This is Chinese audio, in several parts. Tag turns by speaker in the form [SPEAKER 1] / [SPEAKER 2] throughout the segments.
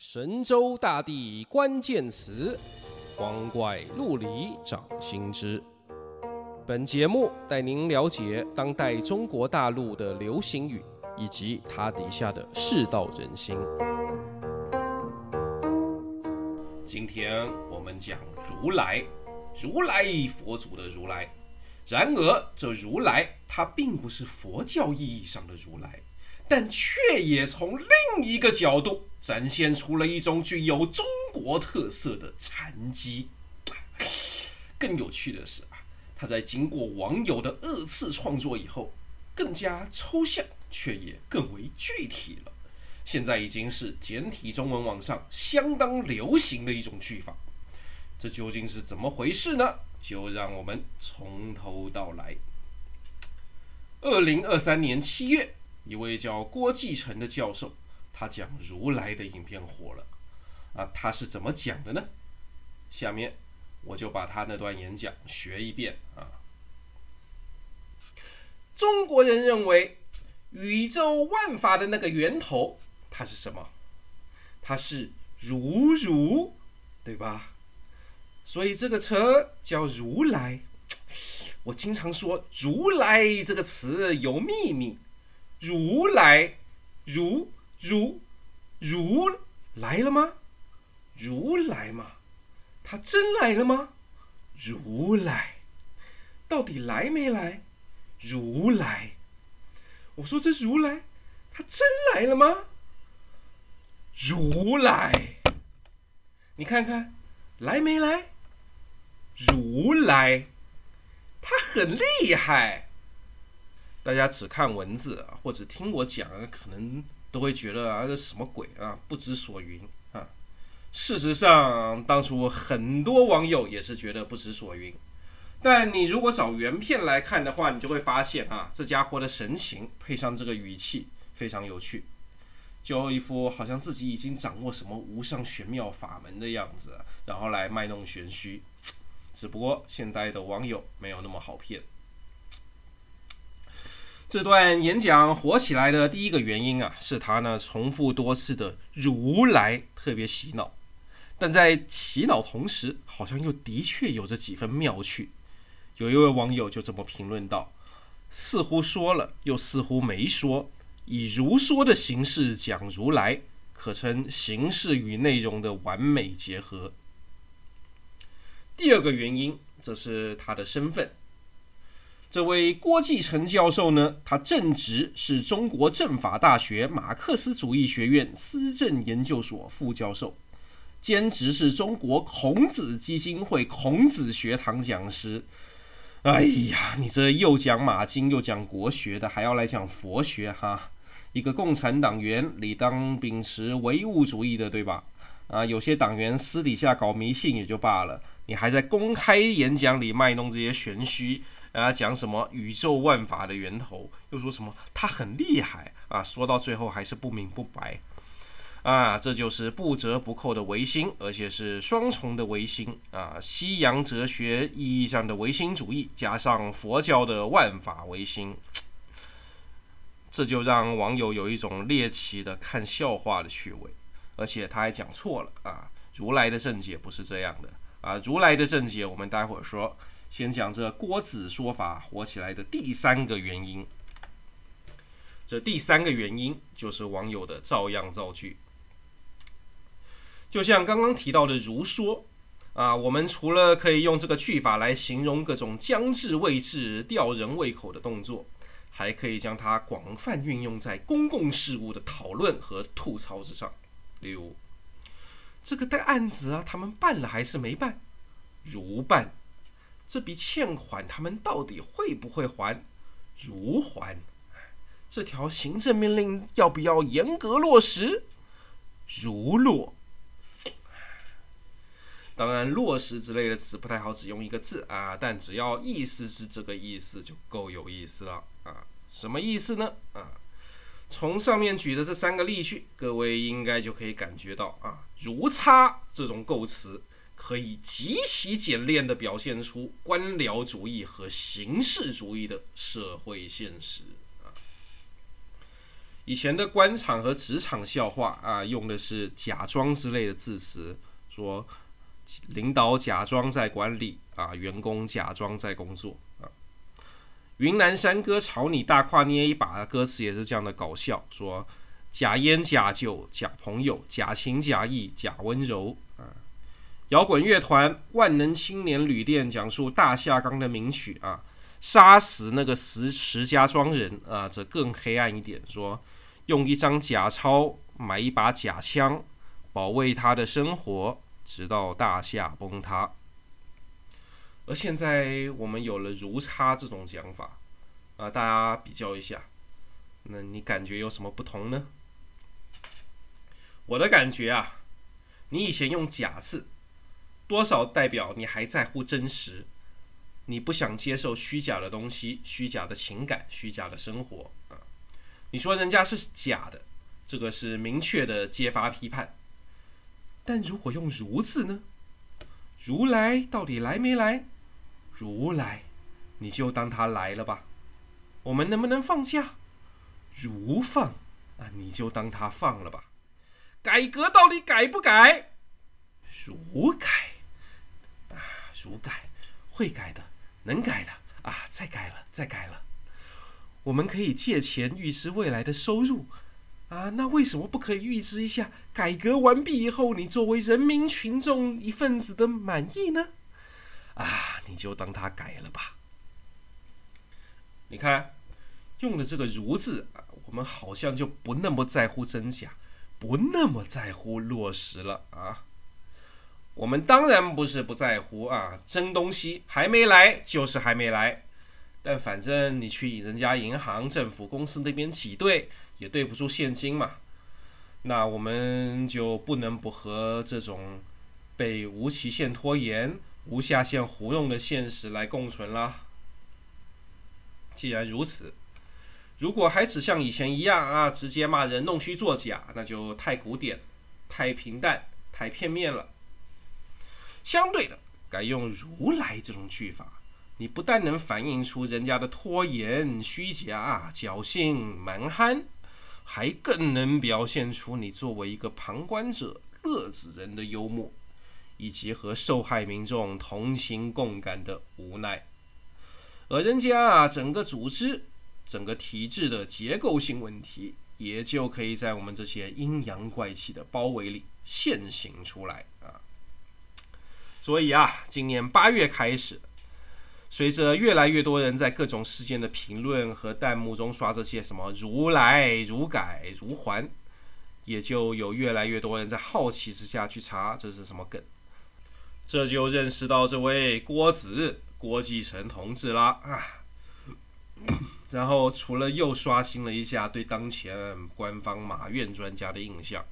[SPEAKER 1] 神州大地关键词，光怪陆离掌心之。本节目带您了解当代中国大陆的流行语，以及它底下的世道人心。今天我们讲如来，如来佛祖的如来。然而，这如来它并不是佛教意义上的如来。但却也从另一个角度展现出了一种具有中国特色的禅机。更有趣的是啊，他在经过网友的二次创作以后，更加抽象，却也更为具体了。现在已经是简体中文网上相当流行的一种句法。这究竟是怎么回事呢？就让我们从头到来。二零二三年七月。一位叫郭继成的教授，他讲如来的影片火了，啊，他是怎么讲的呢？下面我就把他那段演讲学一遍啊。中国人认为宇宙万法的那个源头，它是什么？它是如如，对吧？所以这个车叫如来。我经常说“如来”这个词有秘密。如来，如如如来了吗？如来吗？他真来了吗？如来，到底来没来？如来，我说这如来，他真来了吗？如来，你看看，来没来？如来，他很厉害。大家只看文字啊，或者听我讲，可能都会觉得啊，这什么鬼啊，不知所云啊。事实上，当初很多网友也是觉得不知所云。但你如果找原片来看的话，你就会发现啊，这家伙的神情配上这个语气非常有趣，就一副好像自己已经掌握什么无上玄妙法门的样子，然后来卖弄玄虚。只不过现在的网友没有那么好骗。这段演讲火起来的第一个原因啊，是他呢重复多次的“如来”特别洗脑，但在洗脑同时，好像又的确有着几分妙趣。有一位网友就这么评论道：“似乎说了，又似乎没说，以如说的形式讲如来，可称形式与内容的完美结合。”第二个原因，则是他的身份。这位郭继成教授呢，他正职是中国政法大学马克思主义学院思政研究所副教授，兼职是中国孔子基金会孔子学堂讲师。哎呀，你这又讲马经又讲国学的，还要来讲佛学哈？一个共产党员理当秉持唯物主义的，对吧？啊，有些党员私底下搞迷信也就罢了，你还在公开演讲里卖弄这些玄虚。啊，讲什么宇宙万法的源头，又说什么他很厉害啊，说到最后还是不明不白，啊，这就是不折不扣的唯心，而且是双重的唯心啊，西洋哲学意义上的唯心主义，加上佛教的万法唯心，这就让网友有一种猎奇的看笑话的趣味，而且他还讲错了啊，如来的正解不是这样的啊，如来的正解我们待会儿说。先讲这郭子说法火起来的第三个原因。这第三个原因就是网友的照样造句。就像刚刚提到的“如说”，啊，我们除了可以用这个句法来形容各种将至未至、吊人胃口的动作，还可以将它广泛运用在公共事务的讨论和吐槽之上。例如，这个的案子啊，他们办了还是没办？如办。这笔欠款他们到底会不会还？如还。这条行政命令要不要严格落实？如落。当然，落实之类的词不太好，只用一个字啊，但只要意思是这个意思，就够有意思了啊。什么意思呢？啊，从上面举的这三个例句，各位应该就可以感觉到啊，如差这种构词。可以极其简练地表现出官僚主义和形式主义的社会现实啊。以前的官场和职场笑话啊，用的是“假装”之类的字词，说领导假装在管理啊，员工假装在工作啊。云南山歌朝你大胯捏一把的歌词也是这样的搞笑，说假烟假酒假朋友，假情假意假温柔。摇滚乐团万能青年旅店讲述大下岗的名曲啊，杀死那个石石家庄人啊，这更黑暗一点，说用一张假钞买一把假枪，保卫他的生活，直到大厦崩塌。而现在我们有了“如差”这种讲法啊，大家比较一下，那你感觉有什么不同呢？我的感觉啊，你以前用“假”字。多少代表你还在乎真实，你不想接受虚假的东西、虚假的情感、虚假的生活啊？你说人家是假的，这个是明确的揭发批判。但如果用“如”字呢？如来到底来没来？如来，你就当他来了吧。我们能不能放假？如放啊，你就当他放了吧。改革到底改不改？如改。如改，会改的，能改的啊！再改了，再改了。我们可以借钱预支未来的收入啊！那为什么不可以预支一下改革完毕以后，你作为人民群众一份子的满意呢？啊，你就当他改了吧。你看，用的这个“如”字啊，我们好像就不那么在乎真假，不那么在乎落实了啊。我们当然不是不在乎啊，真东西还没来就是还没来，但反正你去人家银行、政府公司那边挤兑也兑不出现金嘛，那我们就不能不和这种被无期限拖延、无下限糊弄的现实来共存啦。既然如此，如果还只像以前一样啊，直接骂人弄虚作假，那就太古典、太平淡、太片面了。相对的，改用“如来”这种句法，你不但能反映出人家的拖延、虚假、侥幸、蛮憨，还更能表现出你作为一个旁观者、乐子人的幽默，以及和受害民众同情共感的无奈。而人家，整个组织、整个体制的结构性问题，也就可以在我们这些阴阳怪气的包围里现形出来啊。所以啊，今年八月开始，随着越来越多人在各种事件的评论和弹幕中刷这些什么“如来”“如改”“如还”，也就有越来越多人在好奇之下去查这是什么梗，这就认识到这位郭子郭继成同志啦啊。然后除了又刷新了一下对当前官方马院专家的印象，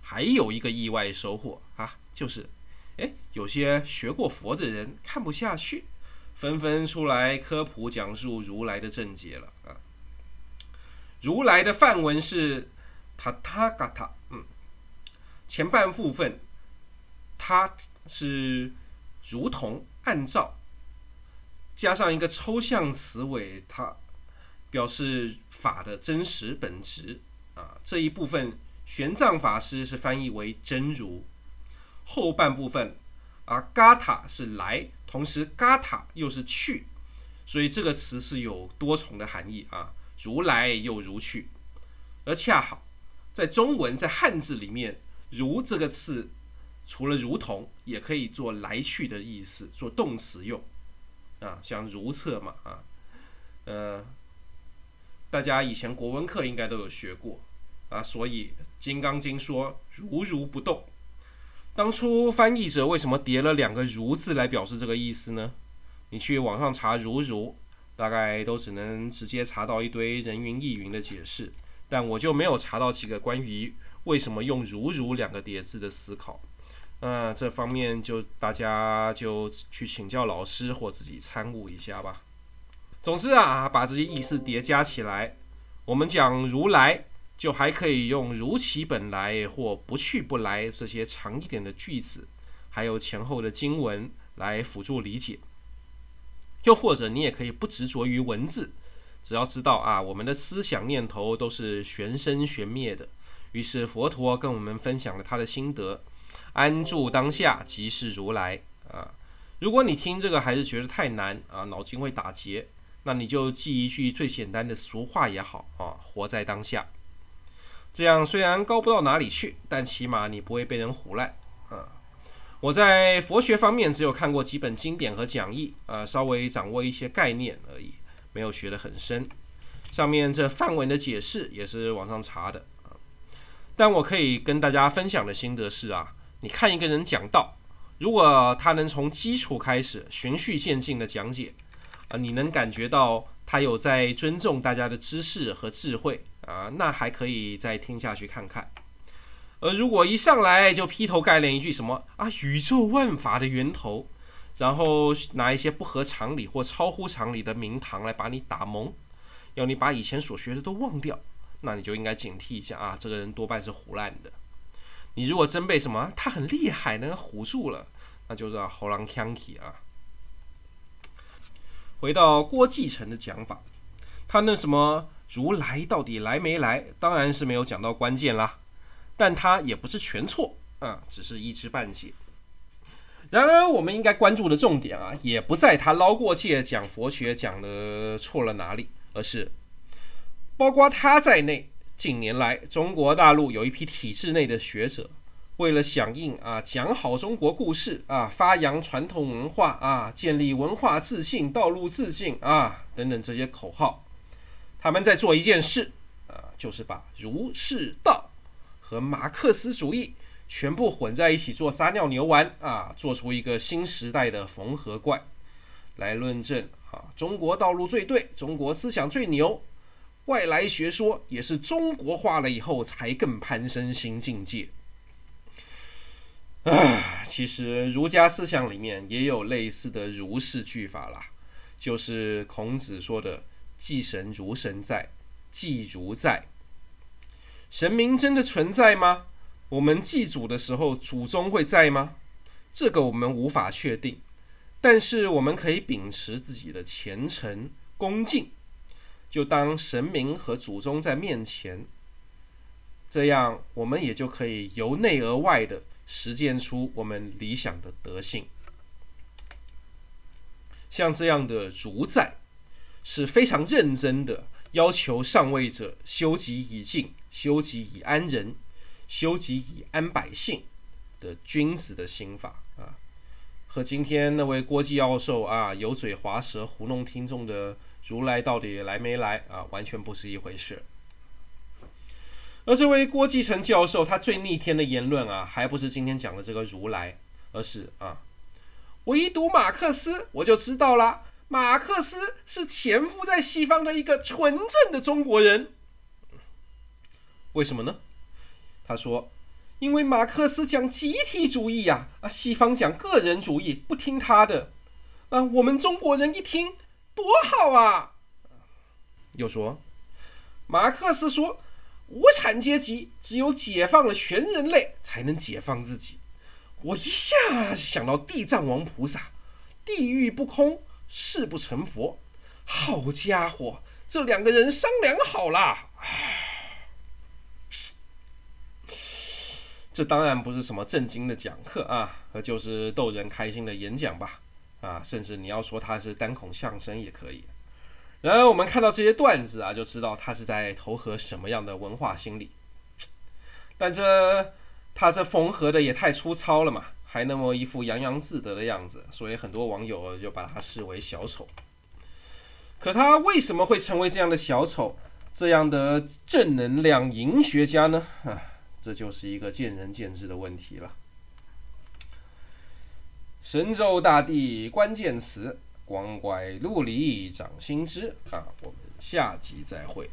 [SPEAKER 1] 还有一个意外收获啊，就是。哎，有些学过佛的人看不下去，纷纷出来科普讲述如来的正解了啊。如来的梵文是塔塔嘎塔，嗯，前半部分，它是如同按照，加上一个抽象词尾，它表示法的真实本质啊。这一部分玄奘法师是翻译为真如。后半部分，啊，嘎塔是来，同时嘎塔又是去，所以这个词是有多重的含义啊，如来又如去，而恰好在中文在汉字里面，如这个词除了如同，也可以做来去的意思，做动词用，啊，像如厕嘛，啊，呃，大家以前国文课应该都有学过，啊，所以《金刚经》说如如不动。当初翻译者为什么叠了两个“如”字来表示这个意思呢？你去网上查“如如”，大概都只能直接查到一堆人云亦云的解释，但我就没有查到几个关于为什么用“如如”两个叠字的思考。嗯、这方面就大家就去请教老师或自己参悟一下吧。总之啊，把这些意思叠加起来，我们讲如来。就还可以用“如其本来”或“不去不来”这些长一点的句子，还有前后的经文来辅助理解。又或者你也可以不执着于文字，只要知道啊，我们的思想念头都是玄生玄灭的。于是佛陀跟我们分享了他的心得：安住当下，即是如来啊。如果你听这个还是觉得太难啊，脑筋会打结，那你就记一句最简单的俗话也好啊，活在当下。这样虽然高不到哪里去，但起码你不会被人唬烂啊。我在佛学方面只有看过几本经典和讲义啊，稍微掌握一些概念而已。没有学得很深，上面这范文的解释也是网上查的啊。但我可以跟大家分享的心得是啊，你看一个人讲道，如果他能从基础开始循序渐进的讲解啊，你能感觉到他有在尊重大家的知识和智慧啊，那还可以再听下去看看。而如果一上来就劈头盖脸一句什么啊，宇宙万法的源头。然后拿一些不合常理或超乎常理的名堂来把你打蒙，要你把以前所学的都忘掉，那你就应该警惕一下啊！这个人多半是唬烂的。你如果真被什么他很厉害能唬住了，那就是猴狼腔体啊。回到郭继成的讲法，他那什么如来到底来没来，当然是没有讲到关键啦，但他也不是全错啊，只是一知半解。然而，我们应该关注的重点啊，也不在他捞过界讲佛学讲的错了哪里，而是包括他在内，近年来中国大陆有一批体制内的学者，为了响应啊讲好中国故事啊，发扬传统文化啊，建立文化自信、道路自信啊等等这些口号，他们在做一件事啊，就是把儒释道和马克思主义。全部混在一起做撒尿牛丸啊，做出一个新时代的缝合怪，来论证啊，中国道路最对，中国思想最牛，外来学说也是中国化了以后才更攀升新境界。啊，其实儒家思想里面也有类似的儒释句法啦，就是孔子说的“祭神如神在，祭如在”。神明真的存在吗？我们祭祖的时候，祖宗会在吗？这个我们无法确定，但是我们可以秉持自己的虔诚恭敬，就当神明和祖宗在面前，这样我们也就可以由内而外的实践出我们理想的德性。像这样的如在，是非常认真的要求上位者修己以敬，修己以安人。修己以安百姓的君子的心法啊，和今天那位郭继教授啊油嘴滑舌糊弄听众的如来到底来没来啊，完全不是一回事。而这位郭继成教授，他最逆天的言论啊，还不是今天讲的这个如来，而是啊，我一读马克思，我就知道了，马克思是潜伏在西方的一个纯正的中国人。为什么呢？他说：“因为马克思讲集体主义呀，啊，西方讲个人主义，不听他的，啊，我们中国人一听多好啊。”又说：“马克思说，无产阶级只有解放了全人类，才能解放自己。我一下想到地藏王菩萨，地狱不空，誓不成佛。好家伙，这两个人商量好了。”这当然不是什么正经的讲课啊，而就是逗人开心的演讲吧，啊，甚至你要说他是单口相声也可以。然而我们看到这些段子啊，就知道他是在投合什么样的文化心理。但这他这缝合的也太粗糙了嘛，还那么一副洋洋自得的样子，所以很多网友就把他视为小丑。可他为什么会成为这样的小丑，这样的正能量银学家呢？啊。这就是一个见仁见智的问题了。神州大地关键词，光怪陆离掌心之啊！我们下集再会。